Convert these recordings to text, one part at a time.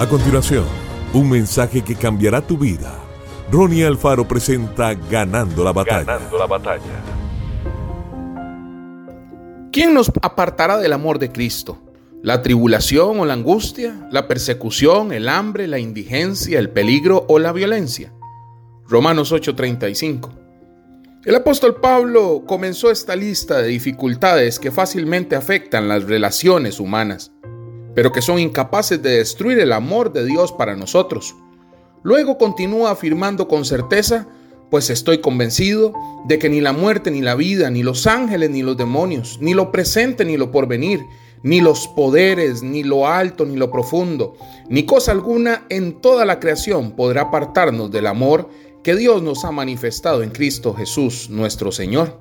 A continuación, un mensaje que cambiará tu vida. Ronnie Alfaro presenta Ganando la batalla. Ganando la batalla. ¿Quién nos apartará del amor de Cristo? ¿La tribulación o la angustia? ¿La persecución, el hambre, la indigencia, el peligro o la violencia? Romanos 8:35. El apóstol Pablo comenzó esta lista de dificultades que fácilmente afectan las relaciones humanas pero que son incapaces de destruir el amor de Dios para nosotros. Luego continúa afirmando con certeza, pues estoy convencido de que ni la muerte, ni la vida, ni los ángeles, ni los demonios, ni lo presente, ni lo porvenir, ni los poderes, ni lo alto, ni lo profundo, ni cosa alguna en toda la creación podrá apartarnos del amor que Dios nos ha manifestado en Cristo Jesús nuestro Señor.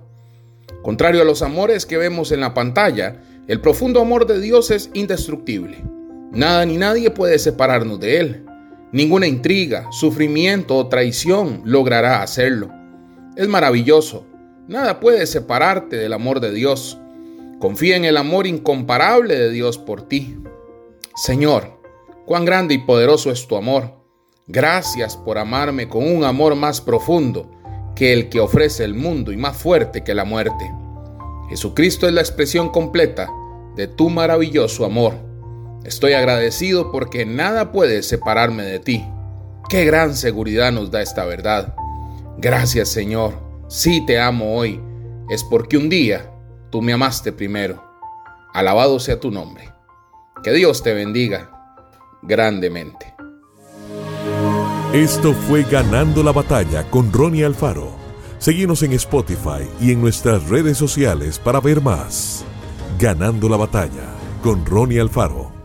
Contrario a los amores que vemos en la pantalla, el profundo amor de Dios es indestructible. Nada ni nadie puede separarnos de Él. Ninguna intriga, sufrimiento o traición logrará hacerlo. Es maravilloso. Nada puede separarte del amor de Dios. Confía en el amor incomparable de Dios por ti. Señor, cuán grande y poderoso es tu amor. Gracias por amarme con un amor más profundo que el que ofrece el mundo y más fuerte que la muerte. Jesucristo es la expresión completa de tu maravilloso amor. Estoy agradecido porque nada puede separarme de ti. Qué gran seguridad nos da esta verdad. Gracias Señor. Si te amo hoy, es porque un día tú me amaste primero. Alabado sea tu nombre. Que Dios te bendiga grandemente. Esto fue Ganando la Batalla con Ronnie Alfaro. Seguimos en Spotify y en nuestras redes sociales para ver más. Ganando la batalla con Ronnie Alfaro.